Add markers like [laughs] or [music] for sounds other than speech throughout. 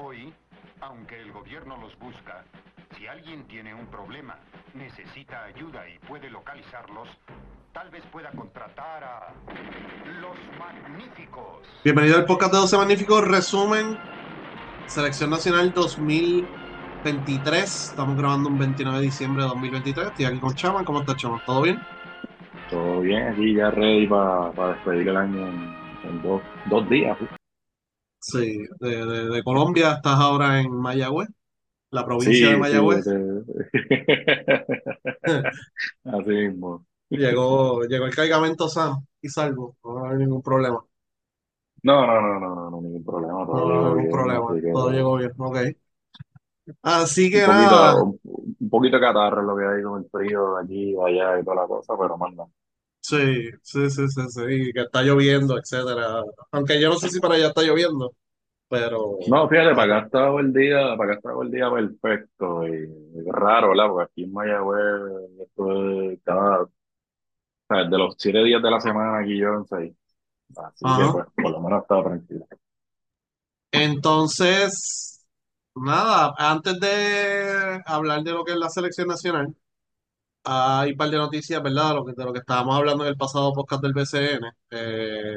Hoy, aunque el gobierno los busca, si alguien tiene un problema, necesita ayuda y puede localizarlos, tal vez pueda contratar a los magníficos. Bienvenido al podcast de 12 Magníficos, resumen, Selección Nacional 2023. Estamos grabando un 29 de diciembre de 2023. Estoy aquí con Chaman. ¿Cómo estás, Chaman? ¿Todo bien? Todo bien, aquí ya ready para despedir el año en, en dos, dos días. Sí, de, de- de Colombia estás ahora en Mayagüez, la provincia Sí, de sí, Mayagüez. [laughs] Así mismo. Llegó, llegó el cargamento sano y salvo, no hay ningún problema. No, no, no, no, no, no, ningún problema, todo No hay llegó ningún bien, problema, así que todo llegó bien, ok. Así un que nada, poquito, un, un poquito de catarro lo que hay con el frío de aquí, de allá y toda la cosa, pero manda. Sí, sí, sí, sí, sí, que está lloviendo, etcétera. Aunque yo no sé si para allá está lloviendo, pero, No, fíjate, para acá estaba el día, para acá estaba el día perfecto y raro, ¿verdad? Porque aquí en Mayagüez, esto es cada, o sea, de los siete días de la semana aquí yo en seis. Así que ajá. pues, por lo menos estaba tranquilo. Entonces, nada, antes de hablar de lo que es la selección nacional, hay un par de noticias, ¿verdad? De lo que, de lo que estábamos hablando en el pasado podcast del BCN, eh,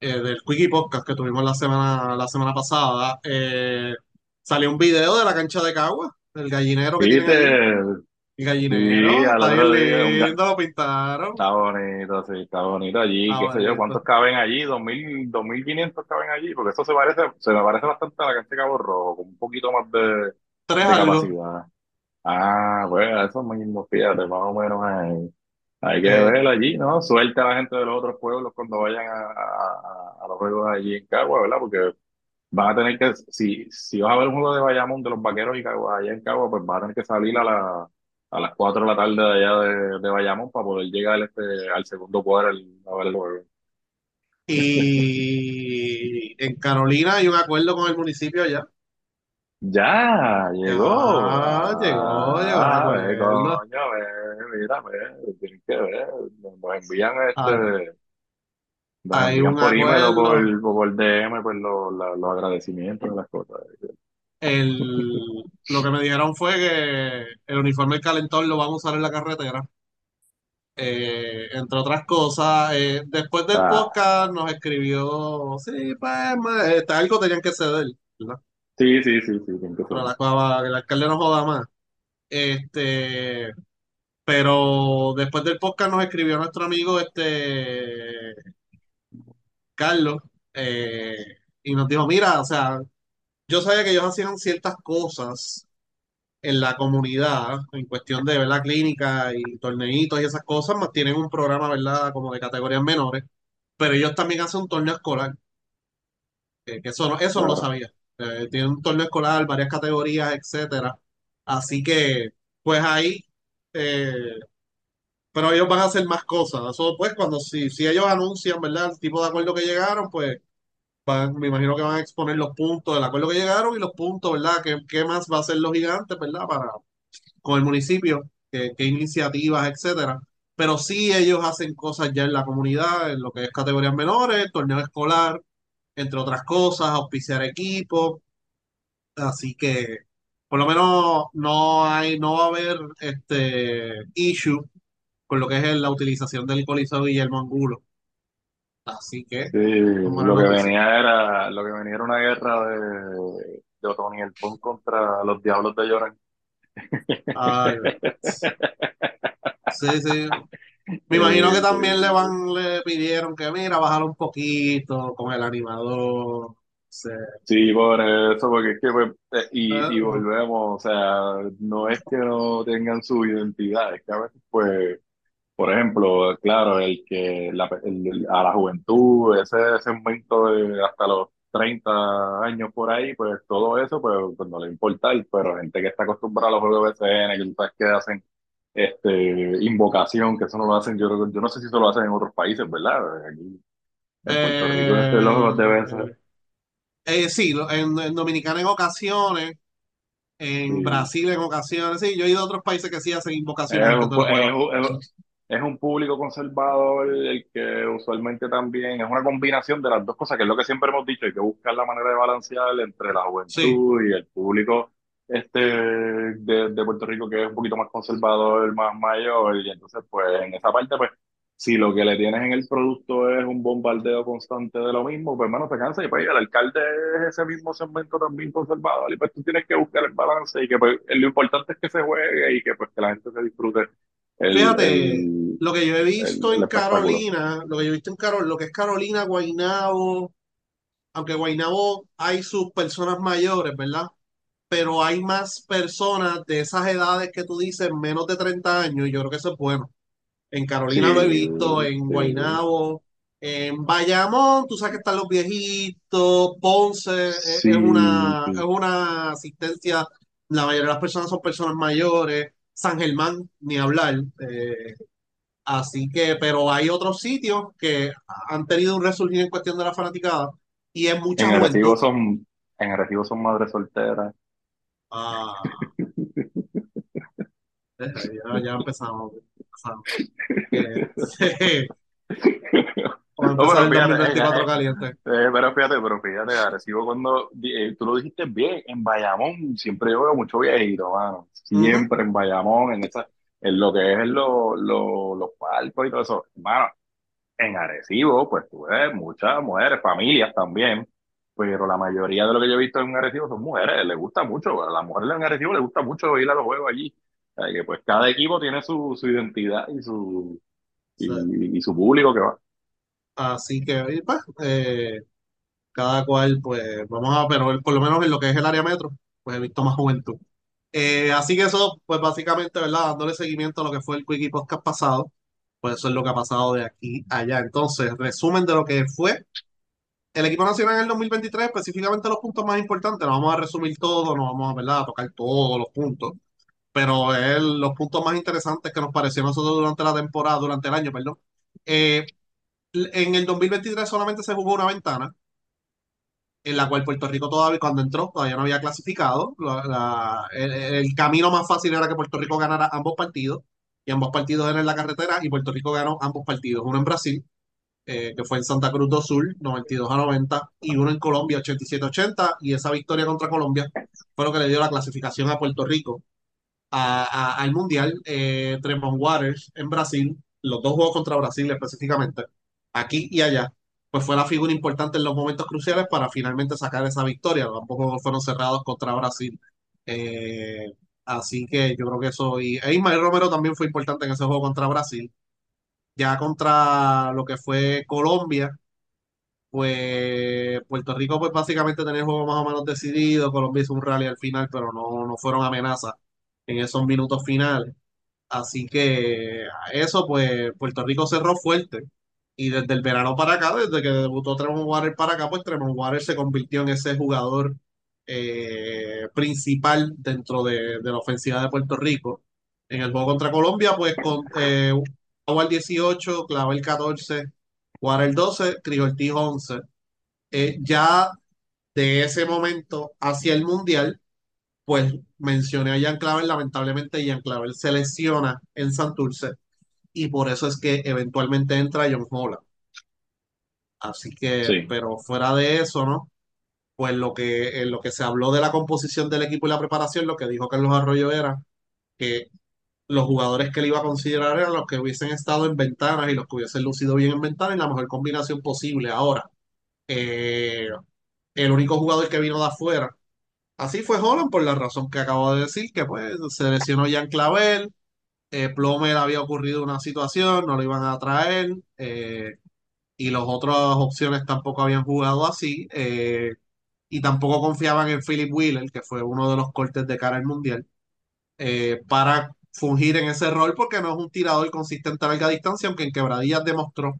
eh, del Quickie Podcast que tuvimos la semana, la semana pasada. Eh, salió un video de la cancha de Cagua, del gallinero que. ¿Viste? El Sí, gallinero, al está bien otro día, un ga- lindo, lo pintaron. está bonito, sí, está bonito allí, Está qué sé yo, ¿cuántos caben allí? ¿Dos mil, dos mil quinientos caben allí? Porque eso se parece, se me parece bastante a la cancha de Cabo Rojo, con un poquito más de, Tres de algo. capacidad. Ah, pues eso mismo, fíjate, más o menos hay, hay que Eh, ver allí, ¿no? Suelta a la gente de los otros pueblos cuando vayan a, a, a los juegos allí en Cagua, ¿verdad? Porque van a tener que, si, si vas a ver un juego de Bayamón de los vaqueros y Cagua, allá en Cagua, pues vas a tener que salir a, la, a las 4 de la tarde de allá de, de Bayamón para poder llegar este, al segundo cuadro a ver el juego. y en Carolina hay un acuerdo con el municipio allá. Ya, llegó. Ya llegó, llegó Ah, ve, acuerdo. coño, ve, mira, ve, tienen que ver. Nos envían Ah, este, nos Hay envían un por email o por, o por DM pues los, la- los agradecimientos de las cosas. El, [laughs] lo que me dijeron fue que el uniforme del Calentón lo van a usar en la carretera. Eh, entre otras cosas, eh, después del Ah, podcast nos escribió, sí, pues, ma- este, algo tenían que ceder, ¿verdad? Sí, sí, sí, sí, ser. Pero la, para que el alcalde no joda más. Este, pero después del podcast nos escribió nuestro amigo, este, Carlos, eh, y nos dijo, mira, o sea, yo sabía que ellos hacían ciertas cosas en la comunidad, en cuestión de, ¿verdad? Clínica y torneitos y esas cosas, más tienen un programa, ¿verdad? Como de categorías menores, pero ellos también hacen un torneo escolar, eh, que eso no, eso no lo sabía. Eh, tienen un torneo escolar, varias categorías, etcétera. Así que, pues ahí, eh, pero ellos van a hacer más cosas. Eso, pues, cuando si, si ellos anuncian, ¿verdad? El tipo de acuerdo que llegaron, pues van- me imagino que van a exponer los puntos del acuerdo que llegaron y los puntos, ¿verdad? ¿Qué, qué más va a hacer los gigantes, ¿verdad? Para, con el municipio, qué, qué iniciativas, etcétera. Pero sí ellos hacen cosas ya en la comunidad, en lo que es categorías menores, torneo escolar, entre otras cosas, auspiciar equipos. Así que por lo menos no hay, no va a haber este issue con lo que es la utilización del Coliseo Guillermo Angulo. Así que, Sí, lo que venía era, lo que venía era una guerra de, de Otoniel Pon contra los Diablos de Llorán. Ay, [laughs] sí, sí. Me imagino que Eh, también le van, le pidieron que mira, bajar un poquito con el animador. Sí. Sí, por eso, porque es que, pues, eh, y, y volvemos, o sea, no es que no tengan su identidad, es que a veces, pues, por ejemplo, claro, el que la, el- el- a la juventud, ese segmento de hasta los 30 años por ahí, pues todo eso, pues, pues no le importa, pero gente que está acostumbrada a los juegos de BCN, que tú sabes que hacen este, invocación, que eso no lo hacen, yo, yo no sé si eso lo hacen en otros países, ¿verdad? Aquí en Puerto Rico, este, los juegos de eh, BCN. eh, sí, en, en Dominicana en ocasiones, en Sí. Brasil en ocasiones, sí, yo he ido a otros países que sí hacen Es invocaciones es, un- es un- es un público conservador, el que usualmente también es una combinación de las dos cosas, que es lo que siempre hemos dicho, hay que buscar la manera de balancear entre la Sí, juventud y el público este de, de Puerto Rico que es un poquito más conservador, más mayor, y entonces pues en esa parte pues si lo que le tienes en el producto es un bombardeo constante de lo mismo, pues hermano te cansa y pues el alcalde es ese mismo segmento también conservador y pues tú tienes que buscar el balance y que pues lo importante es que se juegue y que pues que la gente se disfrute el, fíjate, el, lo que yo he visto el, en. Carolina, lo que yo he visto en Carol, lo que es Carolina, Guaynabo, aunque Guaynabo hay sus personas mayores, ¿verdad? Pero hay más personas de esas edades que tú dices, menos de 30 años, y yo creo que eso es bueno. En Sí, Carolina lo he visto, en sí, Guaynabo, en Bayamón, tú sabes que están los viejitos, Ponce eh, es una, es una asistencia, la mayoría de las personas son personas mayores, San Germán, ni hablar. eh, así que, pero hay otros sitios que han tenido un resurgir en cuestión de la fanaticada y es mucha En juventud. Son, en Arecibo son madres solteras. Ah, [laughs] ya, ya empezamos. empezamos. Que, vamos a No, empezar pero fíjate, en- 2024 eh, caliente. eh, pero fíjate, pero fíjate, Arecibo cuando, eh, tú lo dijiste bien, en Bayamón siempre yo veo mucho viejito, mano, siempre en Bayamón, en esa, en lo que es lo, lo- los palcos y todo eso, mano, en Arecibo, pues tú ves muchas mujeres, familias también, pero la mayoría de lo que yo he visto en Arecibo son mujeres, les gusta mucho, a las mujeres en Arecibo les gusta mucho ir a los juegos allí, o sea, que pues cada equipo tiene su, su identidad y su, sí. y, y su público que va. Así que, pues, eh, cada cual, pues, vamos a, pero por lo menos en lo que es el área metro, pues he visto más juventud. Eh, así que eso, pues básicamente, ¿verdad? Dándole seguimiento a lo que fue el Quickie Podcast pasado, pues eso es lo que ha pasado de aquí a allá. Entonces, resumen de lo que fue el equipo nacional en el 2023, específicamente los puntos más importantes, no vamos a resumir todo, no vamos a, tocar todos los puntos, pero los puntos más interesantes que nos pareció a nosotros durante la temporada, durante el año, perdón. Eh, en el 2023 solamente se jugó una ventana, en la cual Puerto Rico todavía, cuando entró, todavía no había clasificado. La- la- el, el camino más fácil era que Puerto Rico ganara ambos partidos, y ambos partidos eran en la carretera, y Puerto Rico ganó ambos partidos, uno en Brasil, eh, que fue en Santa Cruz do Sul, 92 a 90, y uno en Colombia, 87 a 80, y esa victoria contra Colombia fue lo que le dio la clasificación a Puerto Rico a- al Mundial. Eh, Tremont Waters en Brasil, los dos juegos contra Brasil específicamente, aquí y allá, pues fue la figura importante en los momentos cruciales para finalmente sacar esa victoria. Juegos fueron cerrados contra Brasil. Eh, así que yo creo que eso, y e Ismael Romero también fue importante en ese juego contra Brasil. Ya contra lo que fue Colombia, pues Puerto Rico pues básicamente tenía el juego más o menos decidido, Colombia hizo un rally al final, pero no, no fueron amenazas en esos minutos finales. Así que a eso, pues Puerto Rico cerró fuerte. Y desde el verano para acá, desde que debutó Tremont Waters para acá, pues Tremont Waters se convirtió en ese jugador eh, principal dentro de, de la ofensiva de Puerto Rico. En el juego contra Colombia, pues con eh, El 18, Clavel 14, Waters 12, Criolti 11. Eh, ya de ese momento hacia el Mundial, pues mencioné a Jean Clavel, lamentablemente Jean Clavel se lesiona en Santurce y por eso es que eventualmente entra John Holland. Así que, Sí, pero fuera de eso, ¿no? Pues lo que, en lo que se habló de la composición del equipo y la preparación, lo que dijo Carlos Arroyo era que los jugadores que él iba a considerar eran los que hubiesen estado en ventanas y los que hubiesen lucido bien en ventanas y la mejor combinación posible. Ahora, eh, el único jugador que vino de afuera, así fue Holland por la razón que acabo de decir, que pues se lesionó Jean Clavel, eh, Plomer había ocurrido una situación, no lo iban a traer, eh, y las otras opciones tampoco habían jugado así, y tampoco confiaban en Philip Wheeler, que fue uno de los cortes de cara al Mundial, para fungir en ese rol, porque no es un tirador consistente a larga distancia, aunque en quebradillas demostró,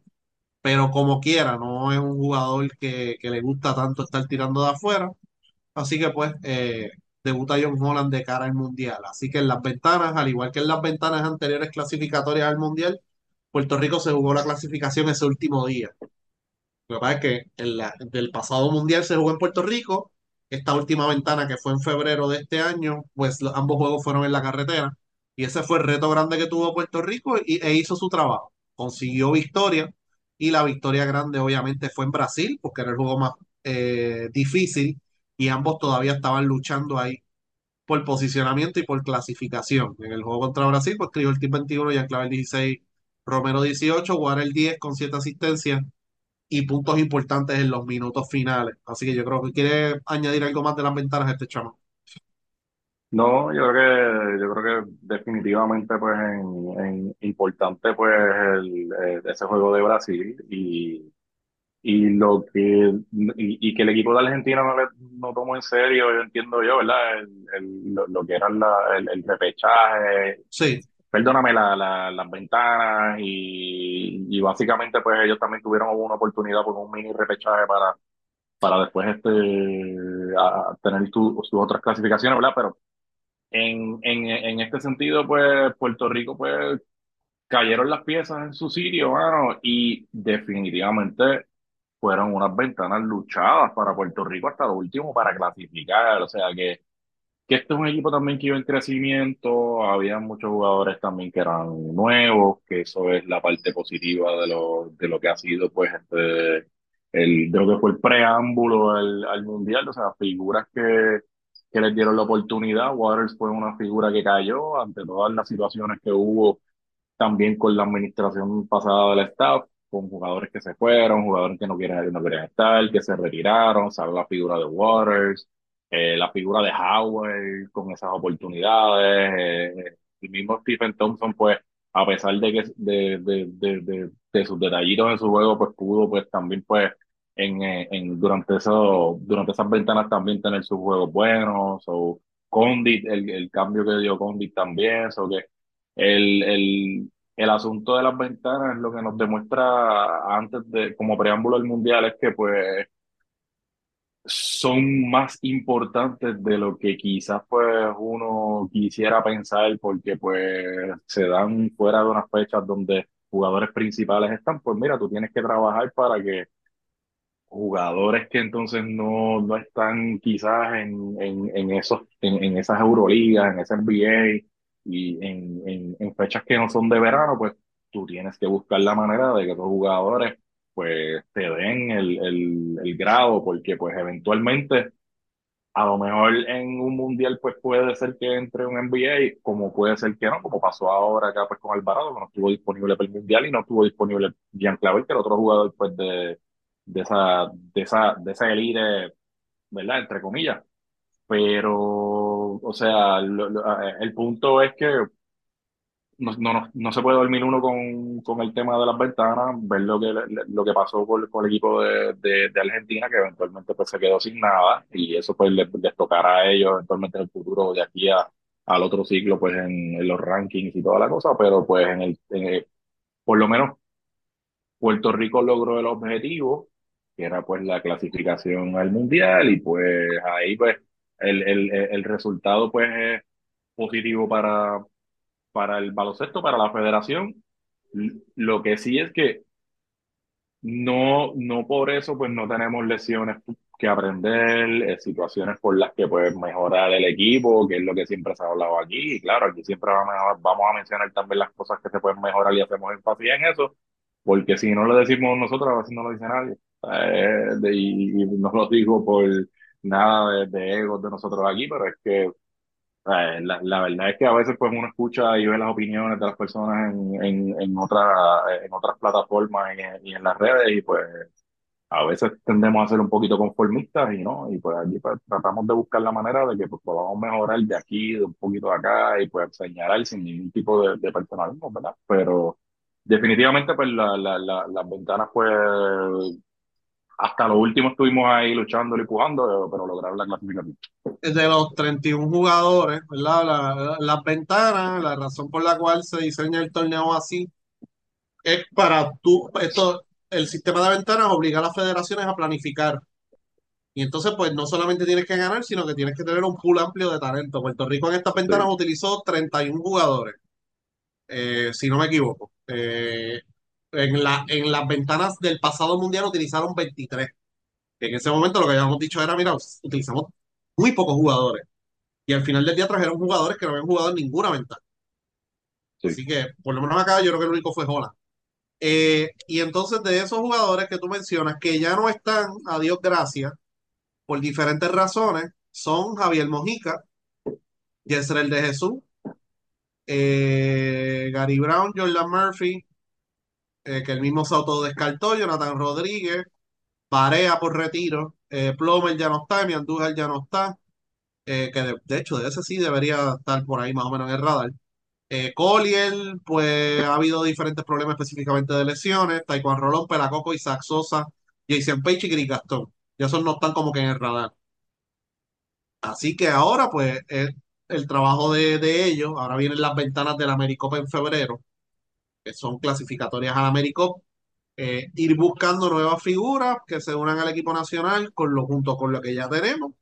pero como quiera, no es un jugador que, le gusta tanto estar tirando de afuera, así que pues eh, debuta John Holland de cara al Mundial, así que en las ventanas, al igual que en las ventanas anteriores clasificatorias al Mundial, Puerto Rico se jugó la clasificación ese último día. Lo que pasa es que en la- del pasado mundial se jugó en Puerto Rico. Esta última ventana que fue en febrero de este año, pues ambos juegos fueron en la carretera. Y ese fue el reto grande que tuvo Puerto Rico y, e hizo su trabajo. Consiguió victoria y la victoria grande obviamente fue en Brasil porque era el juego más eh, difícil y ambos todavía estaban luchando ahí por posicionamiento y por clasificación. En el juego contra Brasil, pues el Team 21, ya clave el 16, Romero 18, Guara el 10 con 7 asistencias y puntos importantes en los minutos finales. Así que yo creo que quiere añadir algo más de las ventanas a este chamo. No, yo creo que, yo creo que definitivamente pues en, en importante pues el, eh, ese juego de Brasil y, y lo que y, y que el equipo de Argentina no, le, no tomó en serio, yo entiendo yo, ¿verdad? El, el- lo, lo que era la- el, el repechaje, Sí, perdóname, la, la- las ventanas y, y básicamente pues ellos también tuvieron una oportunidad por un mini repechaje para, para después este a- a tener su- sus otras clasificaciones, ¿verdad? Pero en, en, en este sentido, pues Puerto Rico pues cayeron las piezas en su sitio, mano, y definitivamente fueron unas ventanas luchadas para Puerto Rico hasta lo último para clasificar. O sea que, que este es un equipo también que iba en crecimiento, había muchos jugadores también que eran nuevos, que eso es la parte positiva de lo, de lo que ha sido pues este, el, de lo que fue el preámbulo al, al Mundial, o sea, figuras que, que les dieron la oportunidad. Waters fue una figura que cayó ante todas las situaciones que hubo también con la administración pasada del staff, con jugadores que se fueron, jugadores que no quieren, no estar, que se retiraron, sale la figura de Waters, eh, la figura de Howard con esas oportunidades, eh, el mismo Stephen Thompson, pues, a pesar de que de, de, de, de, de sus detallitos en su juego, pues pudo, pues también, pues, en, eh, en durante eso, durante esas ventanas también tener sus juegos buenos, o Condit, el, el cambio que dio Condit también, so que el, el, el asunto de las ventanas, lo que nos demuestra antes de, como preámbulo al mundial, es que pues son más importantes de lo que quizás pues uno quisiera pensar, porque pues se dan fuera de unas fechas donde jugadores principales están, pues mira, tú tienes que trabajar para que jugadores que entonces no, no están quizás en, en, en esos, en, en esas Euroligas, en ese NBA y en, fechas que no son de verano, pues tú tienes que buscar la manera de que esos jugadores pues te den el, el, el grado, porque pues eventualmente a lo mejor en un mundial pues puede ser que entre un NBA, como puede ser que no, como pasó ahora acá pues con Alvarado, que no estuvo disponible para el mundial y no estuvo disponible Jean Clavel, que era otro jugador pues de, de esa, de esa, de esa elite, ¿verdad? Entre comillas. Pero, o sea, lo- lo- el punto es que no, no, no, no se puede dormir uno con, con el tema de las ventanas, ver lo que, lo que pasó con, con el equipo de, de, de Argentina, que eventualmente pues se quedó sin nada, y eso pues les, les tocará a ellos eventualmente en el futuro de aquí a, al otro ciclo, pues en, en los rankings y toda la cosa, pero pues en el, en el- por lo menos Puerto Rico logró el objetivo, que era pues la clasificación al mundial, y pues ahí pues el, el, el resultado pues es positivo para para el baloncesto, para la federación. Lo que sí es que no, no por eso pues no tenemos lesiones que aprender, eh, situaciones por las que pues mejorar el equipo, que es lo que siempre se ha hablado aquí. Y claro, aquí siempre vamos a, vamos a mencionar también las cosas que se pueden mejorar y hacemos énfasis en eso, porque si no lo decimos nosotros, a veces no lo dice nadie. Eh, de- y, y no lo digo por nada de, de egos de nosotros aquí, pero es que eh, La, la verdad es que a veces pues uno escucha y ve las opiniones de las personas en, en, en, otra- en otras plataformas y y en las redes y pues a veces tendemos a ser un poquito conformistas y no, y pues allí pues, tratamos de buscar la manera de que pues, podamos mejorar de aquí, de un poquito de acá y pues señalar sin ningún tipo de, de personalismo, ¿verdad? Pero definitivamente pues la, la, la, las ventanas pues hasta lo último estuvimos ahí luchando y empujando, pero lograron la clasificación. de los 31 jugadores, ¿verdad? La- las ventanas, la razón por la cual se diseña el torneo así es para tú, esto, el sistema de ventanas obliga a las federaciones a planificar. Y entonces, pues no solamente tienes que ganar, sino que tienes que tener un pool amplio de talento. Puerto Rico en estas ventanas Sí. utilizó 31 jugadores, eh, si no me equivoco. Eh, en la, en las ventanas del pasado mundial utilizaron 23. En ese momento lo que habíamos dicho era, mira, utilizamos muy pocos jugadores. Y al final del día trajeron jugadores que no habían jugado en ninguna ventana. Sí. Así que, por lo menos acá, yo creo que el único fue Holland. Eh, y entonces, de esos jugadores que tú mencionas, que ya no están, a Dios gracias, por diferentes razones, son Javier Mojica, Yesrel de Jesús, eh, Gary Brown, Jordan Murphy, eh, que el mismo se autodescartó, Jonathan Rodríguez, Parea por retiro, eh, Plomer ya no está, mi Andújar ya no está, eh, que de, de hecho de ese sí debería estar por ahí más o menos en el radar. Eh, Collier, pues ha habido diferentes problemas específicamente de lesiones, Taekwondo Rolón, Pelacoco, Isaac Sosa, Jason Page y Gris Gastón. Ya esos no están como que en el radar. Así que ahora, pues, es el trabajo de, de ellos. Ahora vienen las ventanas del Americopa en febrero, que son clasificatorias al Americop. Eh, ir buscando nuevas figuras que se unan al equipo nacional con lo, junto con lo que ya tenemos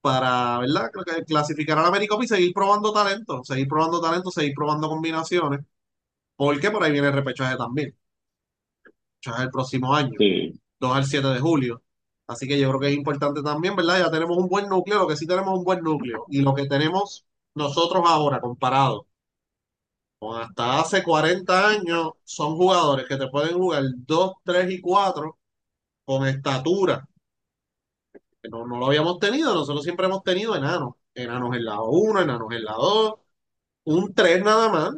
para, ¿verdad? Clasificar al Americop y seguir probando talento, seguir probando talento, seguir probando combinaciones, porque por ahí viene el repechaje también. Repechaje el próximo año, Sí, 2 al 7 de julio. Así que yo creo que es importante también, ¿verdad? Ya tenemos un buen núcleo, lo que sí tenemos un buen núcleo. Y lo que tenemos nosotros ahora, comparado hasta hace 40 años, son jugadores que te pueden jugar 2, 3 y 4 con estatura. No, no lo habíamos tenido, nosotros siempre hemos tenido enanos. Enanos en la 1, enanos en la 2, un 3 nada más.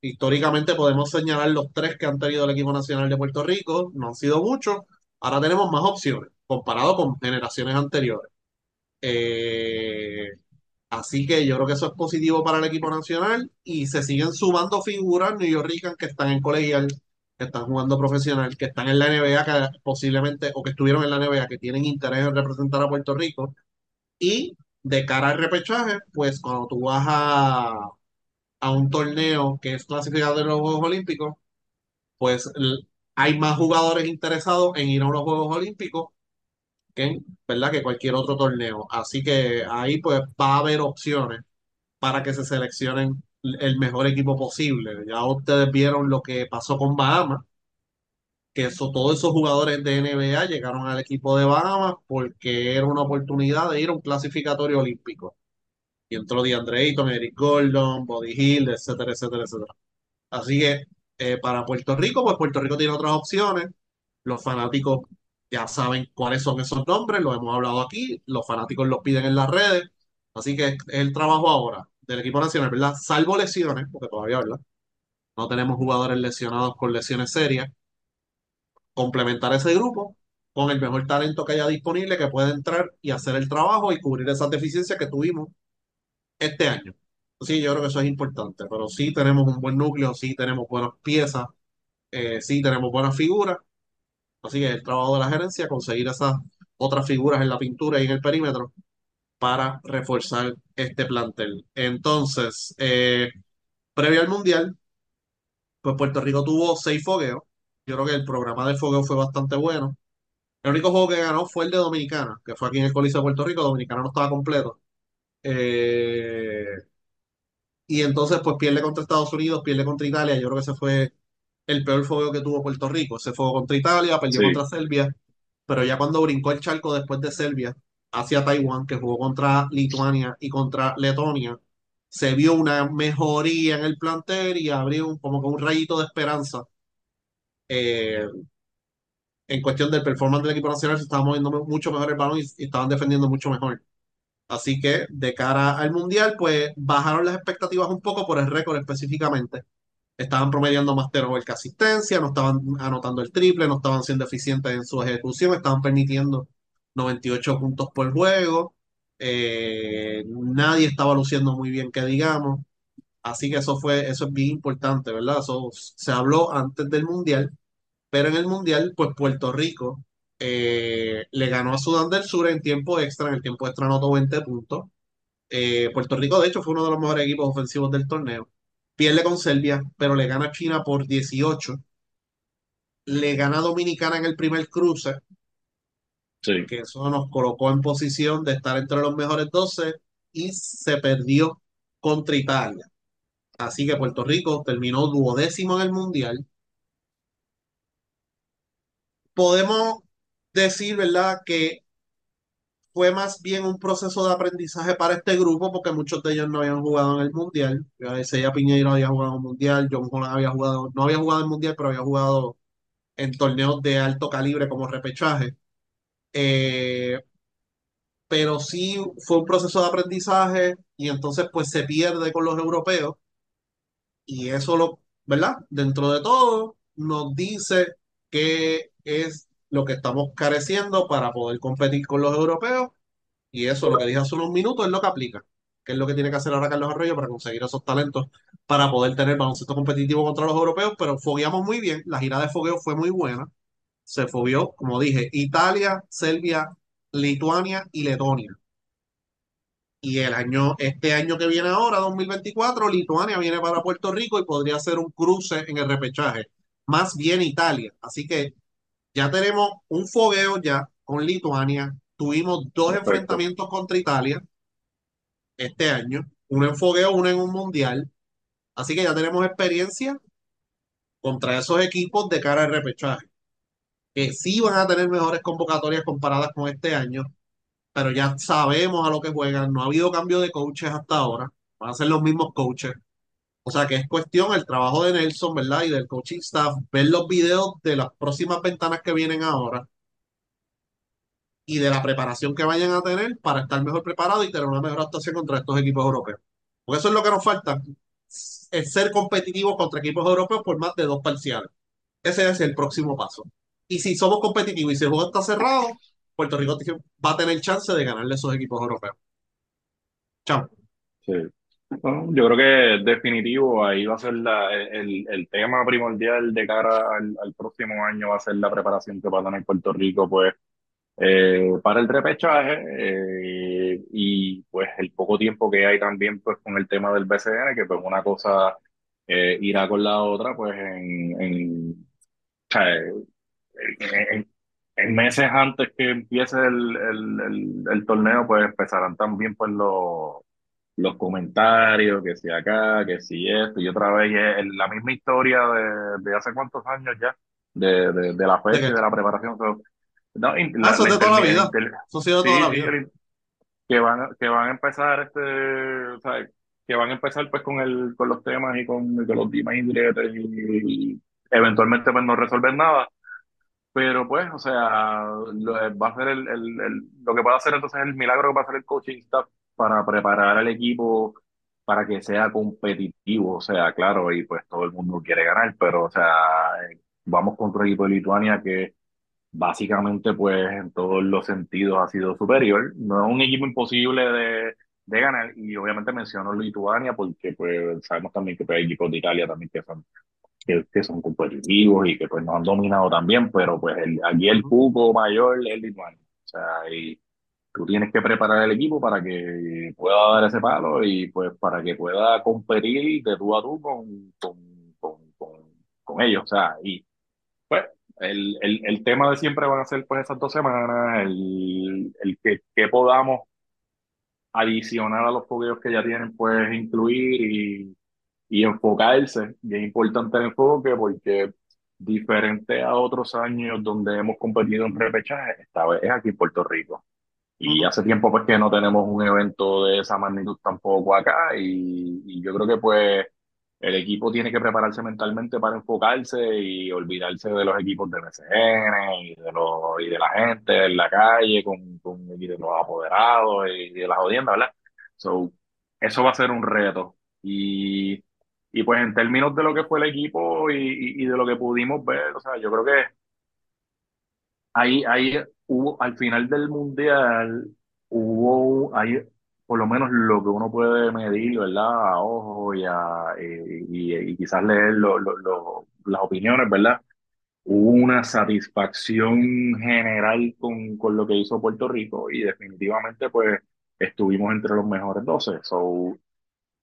Históricamente podemos señalar los tres que han tenido el equipo nacional de Puerto Rico, no han sido muchos. Ahora tenemos más opciones comparado con generaciones anteriores. Eh, así que yo creo que eso es positivo para el equipo nacional y se siguen sumando figuras New York que están en colegial, que están jugando profesional, que están en la NBA, que posiblemente, o que estuvieron en la NBA, que tienen interés en representar a Puerto Rico. Y de cara al repechaje, pues cuando tú vas a, a un torneo que es clasificado de los Juegos Olímpicos, pues hay más jugadores interesados en ir a unos Juegos Olímpicos que, ¿verdad? que cualquier otro torneo. Así que ahí pues va a haber opciones para que se seleccionen el mejor equipo posible. Ya ustedes vieron lo que pasó con Bahamas, que eso, todos esos jugadores de NBA llegaron al equipo de Bahamas porque era una oportunidad de ir a un clasificatorio olímpico. Y entró DeAndre Ayton, Eric Gordon, Bobby Hill, etcétera, etcétera, etcétera. Así que eh, para Puerto Rico, pues Puerto Rico tiene otras opciones. Los fanáticos ya saben cuáles son esos nombres, lo hemos hablado aquí, los fanáticos los piden en las redes. Así que es el trabajo ahora del equipo nacional, ¿verdad? Salvo lesiones, porque todavía, ¿verdad? No tenemos jugadores lesionados con lesiones serias. Complementar ese grupo con el mejor talento que haya disponible que pueda entrar y hacer el trabajo y cubrir esas deficiencias que tuvimos este año. Sí, yo creo que eso es importante, pero sí tenemos un buen núcleo, sí tenemos buenas piezas, eh, sí tenemos buenas figuras, así que el trabajo de la gerencia conseguir esas otras figuras en la pintura y en el perímetro para reforzar este plantel. Entonces, eh, previo al Mundial, pues Puerto Rico tuvo seis fogueos. Yo creo que el programa de fogueo fue bastante bueno. El único juego que ganó fue el de Dominicana, que fue aquí en el Coliseo de Puerto Rico. Dominicana no estaba completo. Eh, y entonces, pues pierde contra Estados Unidos, pierde contra Italia. Yo creo que ese fue el peor fuego que tuvo Puerto Rico. Ese fue contra Italia, perdió sí, contra Serbia, pero ya cuando brincó el charco después de Serbia hacia Taiwán, que jugó contra Lituania y contra Letonia, se vio una mejoría en el plantel y abrió un- como que un rayito de esperanza eh, en cuestión del performance del equipo nacional. Se estaba moviendo mucho mejor el balón y, y estaban defendiendo mucho mejor. Así que de cara al Mundial, pues bajaron las expectativas un poco por el récord específicamente estaban promediando más turnover que asistencia, no estaban anotando el triple, no estaban siendo eficientes en su ejecución, estaban permitiendo 98 puntos por juego, eh, nadie estaba luciendo muy bien, que digamos, así que eso fue, eso es bien importante, ¿verdad? Eso se habló antes del Mundial, pero en el Mundial, pues Puerto Rico eh, le ganó a Sudán del Sur en tiempo extra, en el tiempo extra anotó 20 puntos, eh, Puerto Rico, de hecho, fue uno de los mejores equipos ofensivos del torneo. Pierde con Serbia, pero le gana a China por 18. Le gana a Dominicana en el primer cruce, sí. que eso nos colocó en posición de estar entre los mejores 12 y se perdió contra Italia. Así que Puerto Rico terminó duodécimo en el Mundial. Podemos decir, ¿verdad?, que fue más bien un proceso de aprendizaje para este grupo, porque muchos de ellos no habían jugado en el Mundial. Isaiah Piñeiro había jugado en el Mundial, John Holland había jugado, no había jugado en el Mundial, pero había jugado en torneos de alto calibre como repechaje. Eh, pero sí fue un proceso de aprendizaje y entonces pues se pierde con los europeos y eso lo, ¿verdad? Dentro de todo nos dice que es lo que estamos careciendo para poder competir con los europeos y eso, lo que dije hace unos minutos, es lo que aplica, que es lo que tiene que hacer ahora Carlos Arroyo para conseguir esos talentos, para poder tener baloncesto competitivo contra los europeos, pero fogueamos muy bien, la gira de fogueo fue muy buena, se fogueó, como dije, Italia, Serbia, Lituania y Letonia. Y el año, este año que viene ahora, 2024, Lituania viene para Puerto Rico y podría ser un cruce en el repechaje. Más bien Italia. Así que ya tenemos un fogueo ya con Lituania. Tuvimos dos Perfecto. enfrentamientos contra Italia este año. Uno en fogueo, uno en un mundial. Así que ya tenemos experiencia contra esos equipos de cara al repechaje. Que sí van a tener mejores convocatorias comparadas con este año pero ya sabemos a lo que juegan. No ha habido cambio de coaches hasta ahora. Van a ser los mismos coaches. O sea que es cuestión el trabajo de Nelson, ¿verdad? Y del coaching staff, ver los videos de las próximas ventanas que vienen ahora y de la preparación que vayan a tener para estar mejor preparados y tener una mejor actuación contra estos equipos europeos. Porque eso es lo que nos falta, es ser competitivos contra equipos europeos por más de dos parciales. Ese es el próximo paso. Y si somos competitivos y si el juego está cerrado, Puerto Rico va a tener chance de ganarle a esos equipos europeos. Chao. Sí. Yo creo que definitivo ahí va a ser la, el, el tema primordial de cara al, próximo año, va a ser la preparación que va a tener Puerto Rico, pues, eh, para el repechaje eh, y pues el poco tiempo que hay también pues con el tema del BCN, que pues una cosa eh, irá con la otra, pues en- en meses antes que empiece el, el, el, el torneo, pues empezarán también pues los, los comentarios, que si acá, que si esto, y otra vez la misma historia de, de hace cuántos años ya, de, de, de la ¿De fecha y de la preparación. So, no, Ah, eso de toda la vida. Eso sí, toda la vida. que van, que van a empezar este, o sea, que van a empezar pues con el, con los temas y con, y con los dimes y y, y eventualmente pues no resolver nada. Pero pues, o sea, lo, va a ser el, el, el- lo que puede hacer entonces el milagro que va a hacer el coaching staff para preparar al equipo para que sea competitivo, o sea, claro, y pues todo el mundo quiere ganar, pero o sea, eh, vamos contra un equipo de Lituania que básicamente pues en todos los sentidos ha sido superior, no es un equipo imposible de, de ganar y obviamente menciono Lituania porque pues sabemos también que pues, hay equipos de Italia también que son que, que son competitivos y que pues nos han dominado también, pero pues el, aquí el cuco mayor es Lituania. O sea, y tú tienes que preparar el equipo para que pueda dar ese palo y pues para que pueda competir de tú a tú con, con, con, con, ellos. O sea, y pues el, el, el tema de siempre van a ser pues esas dos semanas, el, el que, que podamos adicionar a los fogueos que ya tienen, pues incluir y y enfocarse. Y es importante el enfoque porque diferente a otros años donde hemos competido en repechaje, esta vez es aquí en Puerto Rico. Y hace tiempo pues que no tenemos un evento de esa magnitud tampoco acá y, y yo creo que pues el equipo tiene que prepararse mentalmente para enfocarse y olvidarse de los equipos de BCN y de, los, y de la gente en la calle con, con y de los apoderados y de las audiencias, ¿verdad? So, eso va a ser un reto. Y, y pues en términos de lo que fue el equipo y, y, y de lo que pudimos ver, o sea, yo creo que ahí, ahí al final del mundial, hubo, ahí, por lo menos lo que uno puede medir, ¿verdad? A ojo y, a, y, quizás leer las opiniones, ¿verdad? Hubo una satisfacción general con, con lo que hizo Puerto Rico y definitivamente pues estuvimos entre los mejores 12. So,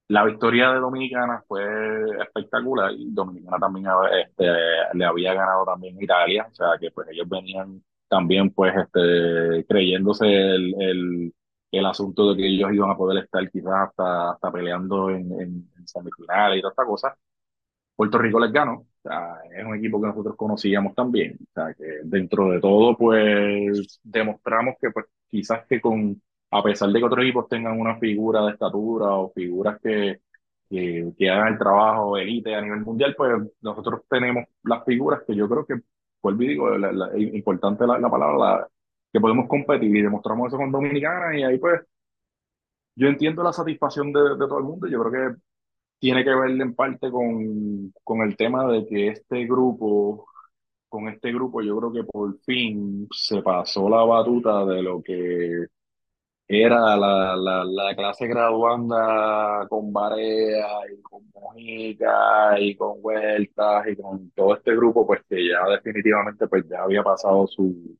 la victoria de Dominicana fue espectacular y Dominicana también este, le había ganado también Italia, o sea que pues ellos venían también pues este, creyéndose el, el, el asunto de que ellos iban a poder estar quizás hasta, hasta peleando en, en, en semifinales y toda esta cosa. Puerto Rico les ganó. O sea, es un equipo que nosotros conocíamos también. O sea, que dentro de todo, pues demostramos que pues quizás que con, a pesar de que otros equipos tengan una figura de estatura o figuras que, que, que hagan el trabajo elite a nivel mundial, pues nosotros tenemos las figuras que yo creo que, vuelvo y digo, la, la- importante la, la palabra, la- que podemos competir y demostramos eso con Dominicana y ahí pues yo entiendo la satisfacción de, de todo el mundo. Yo creo que tiene que ver en parte con, con el tema de que este grupo, con este grupo, yo creo que por fin se pasó la batuta de lo que era la, la, la clase graduanda con Barea y con Mojica y con Vueltas y con todo este grupo, pues que ya definitivamente pues ya había pasado su,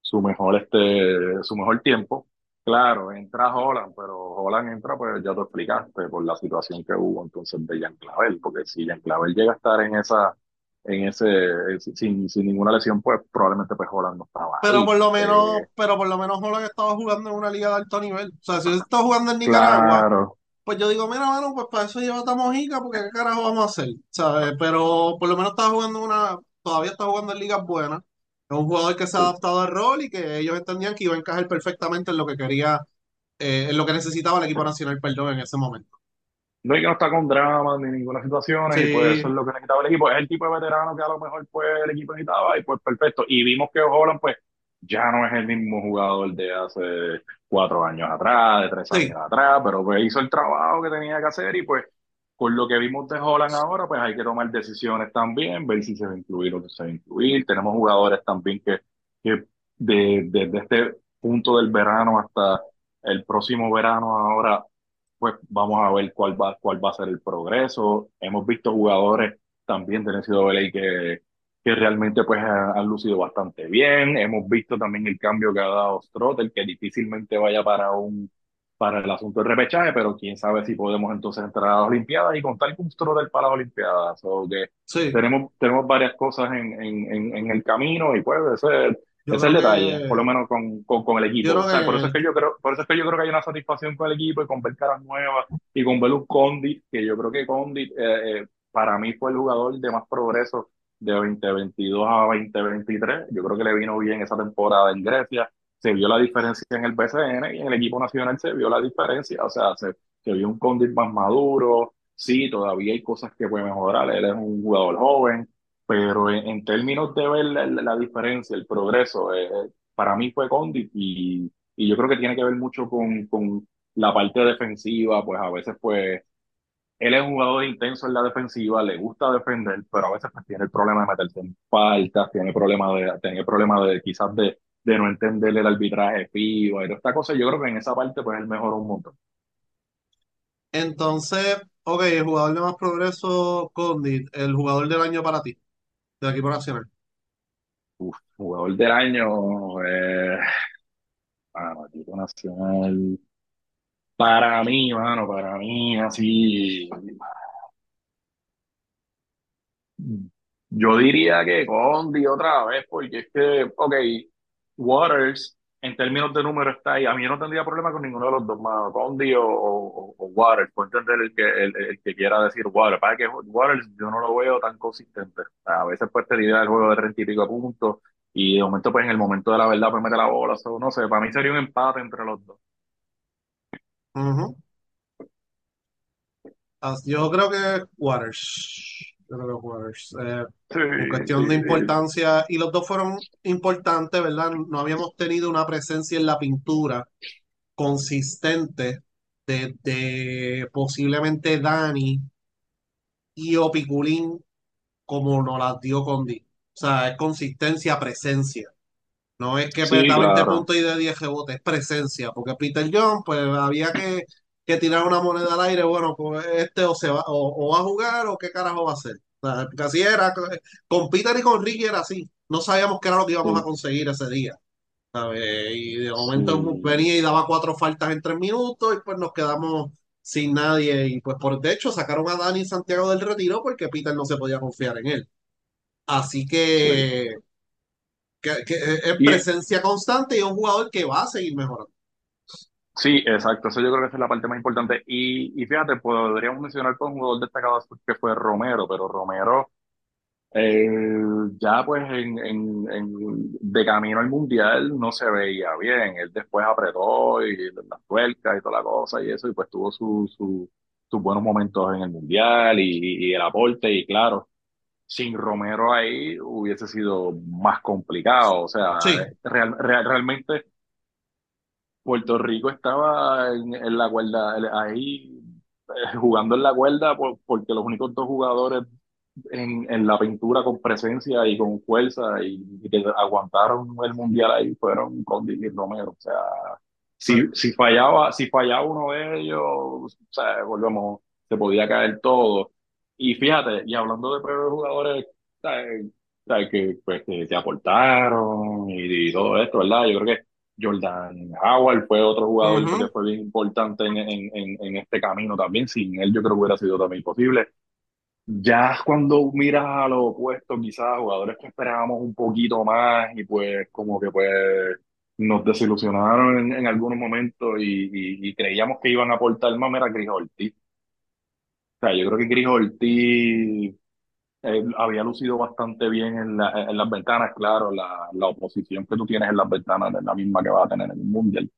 su mejor, este, su mejor tiempo. Claro, entra Holland, pero Holland entra, pues ya te explicaste, por la situación que hubo entonces de Jean Clavel, porque si Jean Clavel llega a estar en esa, en ese, eh, sin, sin ninguna lesión, pues probablemente pues Holland no estaba Pero por lo menos, Eh, pero por lo menos Holland estaba jugando en una liga de alto nivel. O sea, si él está jugando en Nicaragua, claro, pues yo digo, mira, bueno, pues para eso lleva a Mojica, porque qué carajo vamos a hacer, ¿sabes? Pero por lo menos estaba jugando en una, todavía está jugando en ligas buenas. Es un jugador que se ha adaptado al rol y que ellos entendían que iba a encajar perfectamente en lo que quería, eh, en lo que necesitaba el equipo nacional, perdón, en ese momento. No hay que no está con drama ni ninguna situación y pues eso Sí, es lo que necesitaba el equipo. Es el tipo de veterano que a lo mejor pues el equipo necesitaba y pues perfecto. Y vimos que Holland pues ya no es el mismo jugador de hace cuatro años atrás, de tres sí. años atrás, pero pues hizo el trabajo que tenía que hacer y pues con lo que vimos de Holland ahora pues hay que tomar decisiones también, ver si se va a incluir o no se va a incluir. Tenemos jugadores también que, que de- desde este punto del verano hasta el próximo verano ahora pues vamos a ver cuál va, cuál va a ser el progreso. Hemos visto jugadores también de NCAA que, que realmente pues han, han lucido bastante bien. Hemos visto también el cambio que ha dado Strotter, que difícilmente vaya para un para el asunto del repechaje, pero quién sabe si podemos entonces entrar a las Olimpiadas y contar con Strotter para las Olimpiadas. O que Sí, tenemos, tenemos varias cosas en, en, en, en el camino y pues ese, ese yo es creo el detalle, por lo menos con, con, con el equipo. O sea, por eso es que yo creo, por eso es que yo creo que hay una satisfacción con el equipo y con ver caras nuevas y con ver un Condit, que yo creo que Condit eh, eh, para mí fue el jugador de más progreso de 2022 a 2023. Yo creo que le vino bien esa temporada en Grecia. Se vio la diferencia en el BCN y en el equipo nacional se vio la diferencia. O sea, se, se vio un Condit más maduro. Sí, todavía hay cosas que puede mejorar. Él es un jugador joven, pero en, en términos de ver la, la diferencia, el progreso, eh, para mí fue Condit y, y yo creo que tiene que ver mucho con, con la parte defensiva, pues a veces pues él es un jugador intenso en la defensiva, le gusta defender, pero a veces pues, tiene el problema de meterse en faltas, tiene el problema de, tiene el problema de quizás de, de no entender el arbitraje FIBA y esta cosa. Yo creo que en esa parte pues él mejoró un montón. entonces, ok, el jugador de más progreso, Condit, el jugador del año para ti, del equipo nacional. Uf, jugador del año, eh, mano, equipo nacional. Para mí, mano, para mí, así, Yo diría que Condi otra vez, porque es que, ok, Waters en términos de número está ahí. A mí yo no tendría problema con ninguno de los dos, mano, Condi o, Waters. Puedo entender el que, el, que quiera decir Waters. Para que Waters yo no lo veo tan consistente. A veces pues te idea el juego de treinta y pico puntos y de momento pues en el momento de la verdad pues mete la bola. So, no sé, para mí sería un empate entre los dos. As- Yo creo que Waters. Eh, Sí, en sí, cuestión de sí. importancia, y los dos fueron importantes, ¿verdad? No habíamos tenido una presencia en la pintura consistente de, de posiblemente Dani y Opiculín como nos las dio Condi. O sea, es consistencia, presencia. No es que Sí, meta 20 claro. puntos y de 10 rebotes, es presencia. Porque Peter John, pues había que, que tirar una moneda al aire. Bueno, pues este o se va, o, o va a jugar o qué carajo va a hacer. O sea, porque así era. Con Peter y con Ricky era así. No sabíamos qué era lo que íbamos a conseguir ese día. ¿sabes? Y de momento sí, venía y daba cuatro faltas en tres minutos y pues nos quedamos sin nadie. Y pues por de hecho sacaron a Dani Santiago del retiro porque Peter no se podía confiar en él. Así sí. que que, que es presencia constante y es un jugador que va a seguir mejorando. Sí, exacto. Eso yo creo que esa es la parte más importante. Y, y fíjate, podríamos mencionar con un jugador destacado que fue Romero, pero Romero eh, ya pues en, en, en- de camino al mundial no se veía bien. Él después apretó y las tuercas y toda la cosa y eso, y pues tuvo su, su- sus buenos momentos en el mundial y, y el aporte. Y claro, sin Romero ahí hubiese sido más complicado. O sea, Sí, real- real- realmente. Puerto Rico estaba en, en la cuerda, ahí eh, jugando en la cuerda por- porque los únicos dos jugadores en, en la pintura con presencia y con fuerza y, y que aguantaron el mundial ahí fueron Condi y Romero. O sea, si, fallaba, si fallaba uno de ellos, o sea, volvemos, se podía caer todo. Y fíjate, y hablando de peores jugadores, ¿sabes? ¿sabes? Que, pues, que, que aportaron y, y todo esto, ¿verdad? Yo creo que Jordan Howard fue otro jugador que Ujú. fue bien importante en, en, en, este camino también. Sin él, yo creo que hubiera sido también imposible. Ya cuando miras a lo opuesto, quizás jugadores que esperábamos un poquito más y pues como que pues nos desilusionaron en, en algunos momentos y, y- y creíamos que iban a aportar más, era Chris Ortiz. O sea, yo creo que Chris Ortiz eh, había lucido bastante bien en, la- en las ventanas, claro, la, la oposición que tú tienes en las ventanas es la misma que vas a tener en el Mundial.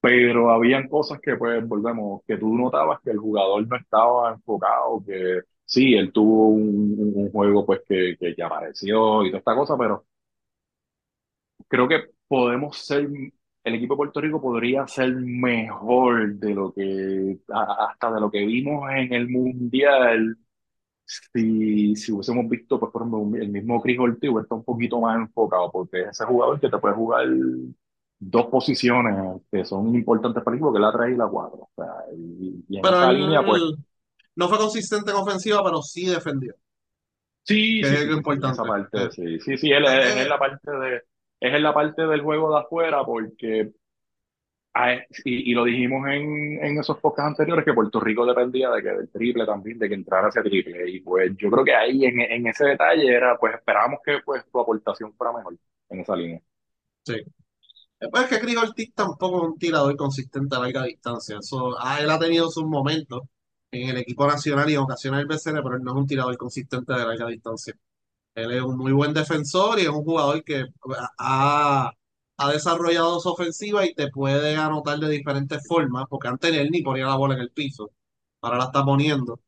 Pero habían cosas que, pues, volvemos, que tú notabas que el jugador no estaba enfocado, que sí, él tuvo un, un- juego, pues, que, que, que apareció y toda esta cosa, pero creo que podemos ser, el equipo de Puerto Rico podría ser mejor de lo que, hasta de lo que vimos en el Mundial, si, si hubiésemos visto, pues, por ejemplo, el mismo Chris Ortiz hubiera estado un poquito más enfocado, porque es ese jugador que te puede jugar dos posiciones que son importantes para el equipo, que la 3 y la 4. O sea, y, y en Pero esa línea, pues, no fue consistente en ofensiva, pero sí defendió, sí, que sí, es sí, en esa importante. Eh, parte, sí, sí, sí, él es, es en la parte de, es en la parte del juego de afuera, porque, y, y lo dijimos en, en esos podcasts anteriores, que Puerto Rico dependía de que del triple también, de que entrara ese triple, y pues yo creo que ahí en, en ese detalle era, pues esperábamos que pues tu aportación fuera mejor en esa línea. sí. Pues es que Chris Ortiz tampoco es un tirador consistente a larga distancia. Eso, ah, él ha tenido sus momentos en el equipo nacional y en ocasiones el BCN, pero él no es un tirador consistente de larga distancia. Él es un muy buen defensor y es un jugador que ha, ha desarrollado su ofensiva y te puede anotar de diferentes formas, porque antes él ni ponía la bola en el piso, ahora la está poniendo.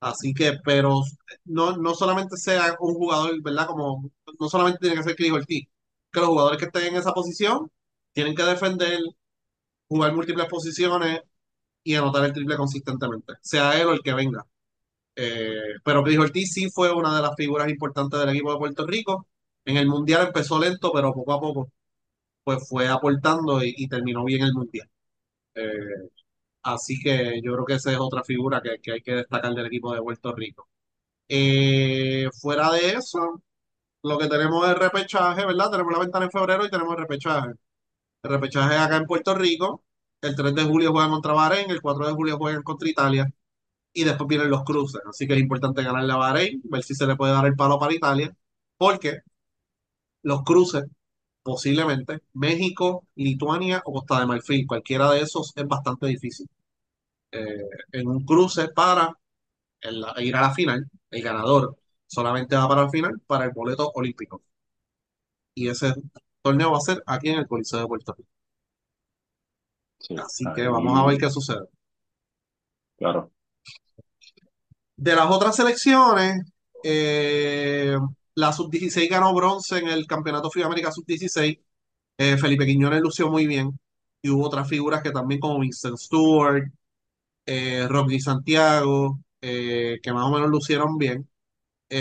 Así que, pero no, no solamente sea un jugador, ¿verdad? Como, no solamente tiene que ser Chris Ortiz, que los jugadores que estén en esa posición tienen que defender, jugar múltiples posiciones y anotar el triple consistentemente, sea él o el que venga. Eh, pero Chris Ortiz sí fue una de las figuras importantes del equipo de Puerto Rico. En el Mundial empezó lento, pero poco a poco pues fue aportando y, terminó bien el Mundial. Eh, así que yo creo que esa es otra figura que, hay que destacar del equipo de Puerto Rico. Eh, fuera de eso, lo que tenemos es repechaje, ¿verdad? Tenemos la ventana en febrero y tenemos repechaje. El repechaje acá en Puerto Rico. El 3 de julio juegan contra Bahrein, el 4 de julio juegan contra Italia y después vienen los cruces. Así que es importante ganarle a Bahrein, ver si se le puede dar el palo para Italia, porque los cruces, posiblemente México, Lituania o Costa de Marfil, cualquiera de esos es bastante difícil. Eh, en un cruce para el- ir a la final, el ganador solamente va para el final para el boleto olímpico. Y ese torneo va a ser aquí en el Coliseo de Puerto Rico. Sí, Así que vamos a ver qué sucede. claro. De las otras selecciones, eh, la sub-16 ganó bronce en el Campeonato América sub-16. Eh, Felipe Quiñones lució muy bien. Y hubo otras figuras que también, como Vincent Stewart, eh, Rodney Santiago, eh, que más o menos lucieron bien. Yo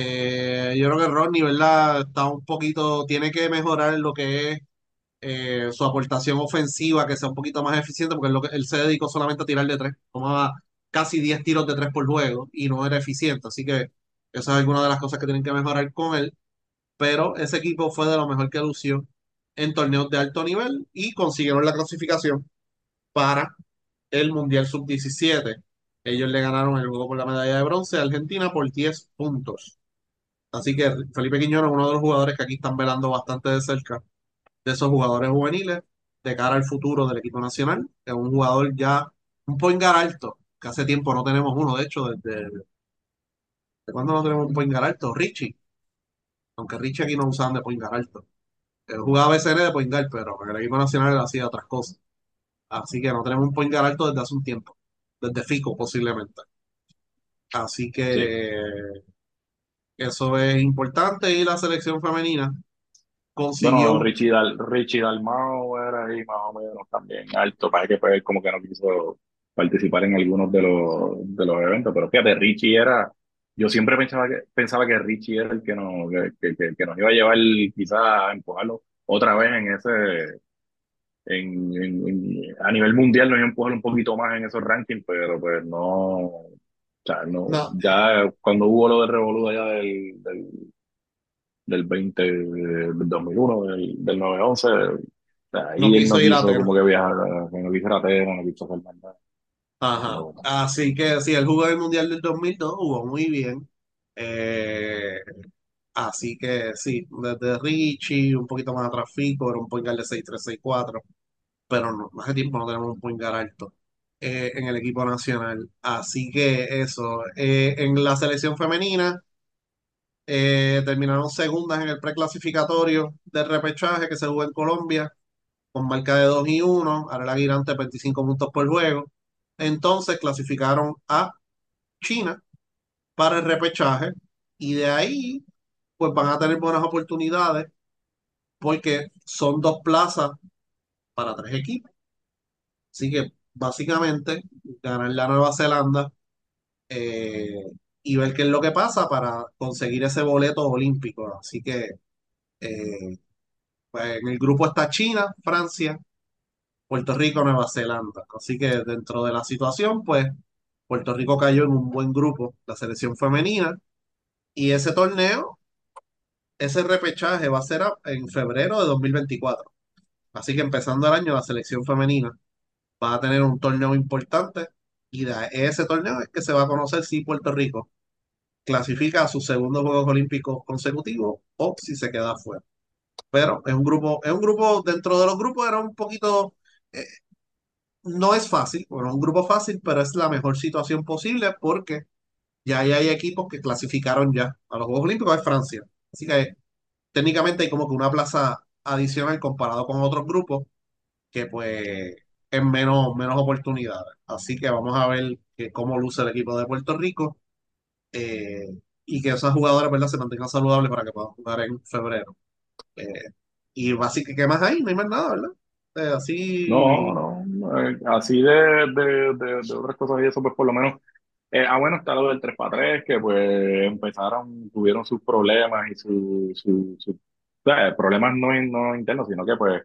creo que Rodney, ¿verdad? Está un poquito, tiene que mejorar lo que es su aportación ofensiva, que sea un poquito más eficiente, porque él se dedicó solamente a tirar de tres. Tomaba casi 10 tiros de tres por juego y no era eficiente. Así que esa es alguna de las cosas que tienen que mejorar con él. Pero ese equipo fue de lo mejor que lució en torneos de alto nivel y consiguieron la clasificación para el Mundial Sub-17. Ellos le ganaron el juego por la medalla de bronce a Argentina por 10 puntos. Así que Felipe Quiñones es uno de los jugadores que aquí están velando bastante de cerca, de esos jugadores juveniles de cara al futuro del equipo nacional. Es un jugador ya, un point guard alto, que hace tiempo no tenemos uno, de hecho, desde, ¿de cuándo no tenemos un point guard alto? Richie, aunque Richie aquí no usaban de point guard alto. Él jugaba BCN de point guard, pero en el equipo nacional él hacía otras cosas. Así que no tenemos un point guard alto desde hace un tiempo, desde Fico posiblemente. Así Sí. que eso es importante y la selección femenina Bueno, consiguió, Richie, Dal, Richie Dalmau era ahí más o menos también alto, para que pues, como que no quiso participar en algunos de los, de los eventos, pero fíjate, Richie era, yo siempre pensaba que, pensaba que Richie era el que, no, que, que, que- nos iba a llevar quizás a empujarlo otra vez en ese, en, en- en- a nivel mundial nos iba a empujar un poquito más en esos rankings, pero pues no, o sea, no, no, ya cuando hubo lo de Revoluda ya del, del del 20, del 2001, del, del 911, o sea, no ahí él quiso no ir quiso como que viajar, no quiso ir a Atenas, no quiso hacer nada. Ajá. Así que sí, el jugó el Mundial del 2002, jugó muy bien. Eh, así que sí, desde Richie, un poquito más atrás Fico, era un point guard de seis tres seis cuatro pero no, hace tiempo no tenemos un point guard alto eh, en el equipo nacional. Así que eso, eh, en la selección femenina eh, terminaron segundas en el preclasificatorio del repechaje que se jugó en Colombia con marca de 2 y 1, Arela Guirante 25 puntos por juego. Entonces clasificaron a China para el repechaje y de ahí pues van a tener buenas oportunidades porque son dos plazas para tres equipos. Así que básicamente ganar la Nueva Zelanda eh, y ver qué es lo que pasa para conseguir ese boleto olímpico. Así que eh, pues en el grupo está China, Francia, Puerto Rico, Nueva Zelanda. Así que dentro de la situación, pues Puerto Rico cayó en un buen grupo, la selección femenina, y ese torneo ese repechaje va a ser en febrero de 2024. Así que empezando el año, la selección femenina va a tener un torneo importante y de ese torneo es que se va a conocer si Puerto Rico clasifica a sus segundos Juegos Olímpicos consecutivos o si se queda fuera. Pero es un grupo, es un grupo, dentro de los grupos era un poquito, no es fácil, bueno, un grupo fácil, pero es la mejor situación posible porque ya ahí hay equipos que clasificaron ya a los Juegos Olímpicos de Francia. Así que técnicamente hay como que una plaza adicional comparado con otros grupos que pues es menos, menos oportunidades. Así que vamos a ver que cómo luce el equipo de Puerto Rico eh, y que esas jugadoras ¿verdad? se mantengan saludables para que puedan jugar en febrero. Eh, y básicamente, ¿qué más hay? No hay más nada, ¿verdad? Eh, no, así, no, eh, así de, de, de, de otras cosas y eso, pues por lo menos Eh, ah, bueno, está lo del tres para tres que pues empezaron, tuvieron sus problemas y sus su, problemas no, no internos, sino que pues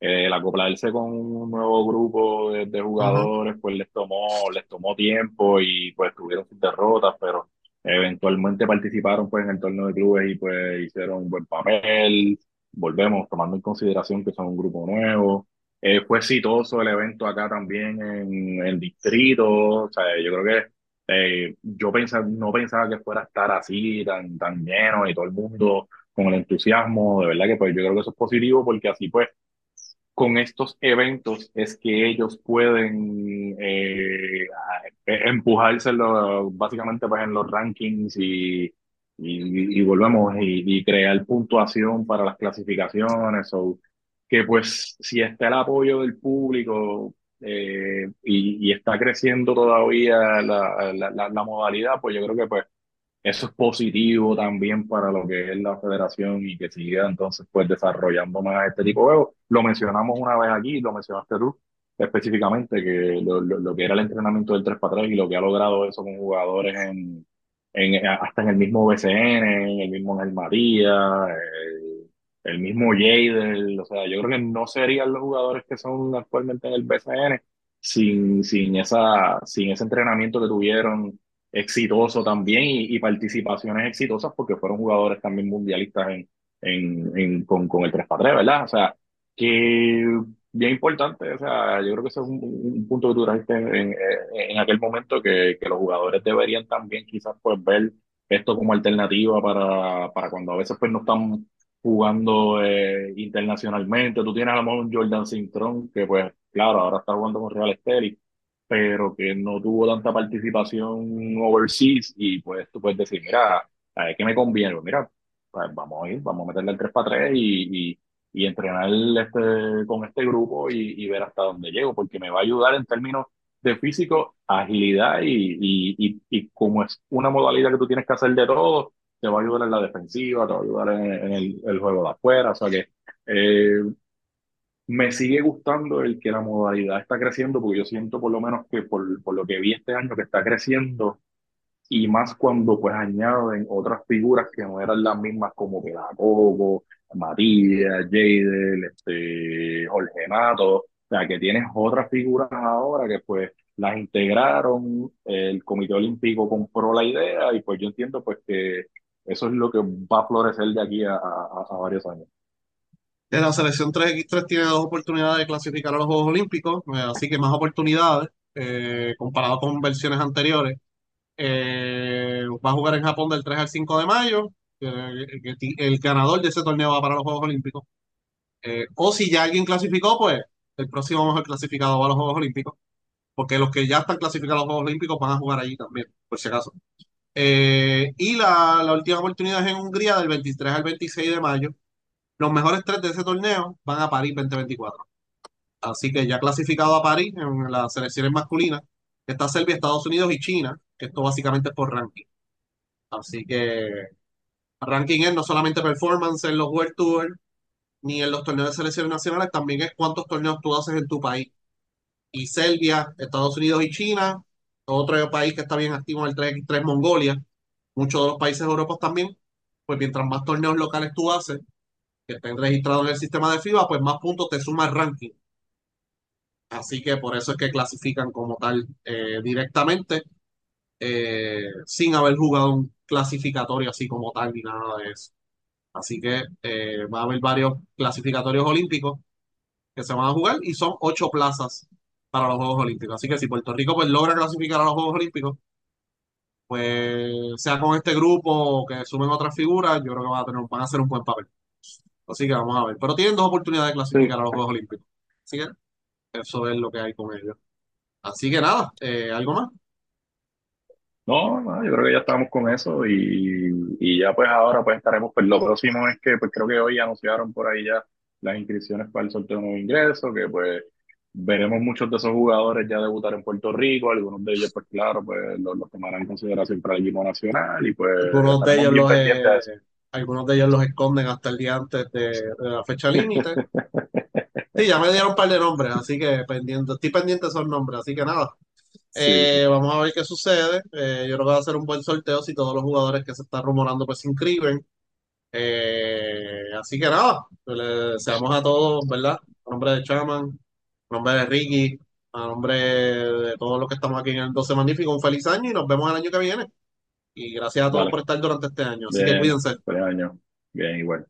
eh, el acoplarse con un nuevo grupo de, jugadores, pues les tomó, les tomó tiempo y pues tuvieron sus derrotas, pero eventualmente participaron pues en el torneo de clubes y pues hicieron un buen papel. Volvemos tomando en consideración que son un grupo nuevo. Eh, fue exitoso el evento acá también en el distrito, o sea, yo creo que eh, yo pensaba, no pensaba que fuera a estar así, tan, tan lleno y todo el mundo con el entusiasmo. De verdad que pues yo creo que eso es positivo porque así pues con estos eventos es que ellos pueden eh, a- empujarse en lo- básicamente pues en los rankings y, y, y volvemos y, y crear puntuación para las clasificaciones. o que pues si está el apoyo del público eh, y, y está creciendo todavía la, la, la, la modalidad, pues yo creo que pues eso es positivo también para lo que es la federación y que siga entonces pues desarrollando más este tipo de juegos. Lo mencionamos una vez aquí, lo mencionaste tú específicamente, que lo, lo, lo que era el entrenamiento del 3 para 3 y lo que ha logrado eso con jugadores en, en hasta en el mismo BCN, en el mismo Ángel María, el, el mismo Jadel, o sea, yo creo que no serían los jugadores que son actualmente en el BCN sin, sin, esa, sin ese entrenamiento que tuvieron exitoso también y, participaciones exitosas porque fueron jugadores también mundialistas en, en, en- con, con el 3 para 3, ¿verdad? O sea, que bien importante, o sea, yo creo que ese es un, un punto que tú trajiste en, en aquel momento que, que los jugadores deberían también quizás pues ver esto como alternativa para, para cuando a veces pues no están jugando eh, internacionalmente. Tú tienes a lo mejor un Jordan Cintrón, que pues, claro, ahora está jugando con Real Estelí, pero que no tuvo tanta participación overseas y pues tú puedes decir, mira, ¿a qué me conviene? Mira, pues vamos a ir, vamos a meterle el 3 para 3 y, y, y entrenar este, con este grupo y, y ver hasta dónde llego, porque me va a ayudar en términos de físico, agilidad y, y como es una modalidad que tú tienes que hacer de todo, te va a ayudar en la defensiva, te va a ayudar en, en el, el, juego de afuera, o sea que eh, me sigue gustando el que la modalidad está creciendo, porque yo siento por lo menos que por, por lo que vi este año que está creciendo, y más cuando pues añaden otras figuras que no eran las mismas como Pedagogo, Matías, Jadel, este, Jorge Mato, o sea que tienes otras figuras ahora que pues las integraron, el Comité Olímpico compró la idea y pues yo entiendo pues que eso es lo que va a florecer de aquí a, varios años. La selección 3x3 tiene dos oportunidades de clasificar a los Juegos Olímpicos, eh, así que más oportunidades eh, comparado con versiones anteriores. Eh, va a jugar en Japón del 3 al 5 de mayo. el ganador de ese torneo va para los Juegos Olímpicos. o si ya alguien clasificó, pues el próximo mejor clasificado va a los Juegos Olímpicos, porque los que ya están clasificados a los Juegos Olímpicos van a jugar allí también, por si acaso. Y la, la última oportunidad es en Hungría del 23 al 26 de mayo los mejores tres de ese torneo van a París 2024. Así que ya clasificado a París en las selecciones masculinas, está Serbia, Estados Unidos y China, que esto básicamente es por ranking. Así que ranking es no solamente performance en los World Tour, ni en los torneos de selecciones nacionales, también es cuántos torneos tú haces en tu país. Y Serbia, Estados Unidos y China, otro país que está bien activo en el 3x3, Mongolia, muchos de los países europeos también, pues mientras más torneos locales tú haces, que estén registrados en el sistema de FIBA, pues más puntos te suma el ranking. Así que por eso es que clasifican como tal eh, directamente, eh, sin haber jugado un clasificatorio así como tal ni nada de eso. Así que eh, va a haber varios clasificatorios olímpicos que se van a jugar y son ocho plazas para los Juegos Olímpicos. Así que si Puerto Rico pues, logra clasificar a los Juegos Olímpicos, pues sea con este grupo que sumen otras figuras, yo creo que van a, tener, van a hacer un buen papel. Así que vamos a ver. Pero tienen dos oportunidades de clasificar a los Juegos Olímpicos. Así que eso es lo que hay con ellos. Así que nada, eh, ¿algo más? No, no, yo creo que ya estamos con eso y, y ya pues ahora pues estaremos, pues lo próximo es que pues creo que hoy anunciaron por ahí ya las inscripciones para el sorteo de nuevo ingreso, que pues veremos muchos de esos jugadores ya debutar en Puerto Rico, algunos de ellos pues claro, pues los, los tomarán en consideración para el equipo nacional y pues algunos de ellos los, eh, algunos de ellos los esconden hasta el día antes de, de la fecha límite. [laughs] Sí, ya me dieron un par de nombres, así que pendiente, estoy pendiente de esos nombres, así que nada. Sí. Eh, vamos a ver qué sucede. Eh, yo creo que va a ser un buen sorteo si todos los jugadores que se están rumorando pues se inscriben. Eh, así que nada, pues, le deseamos a todos, ¿verdad? Nombre de Chaman, nombre de Ricky, a nombre de todos los que estamos aquí en el 12 Magnífico, un feliz año y nos vemos el año que viene. Y gracias a todos Vale. por estar durante este año. Así que Bien, cuídense. feliz año. Bien, igual.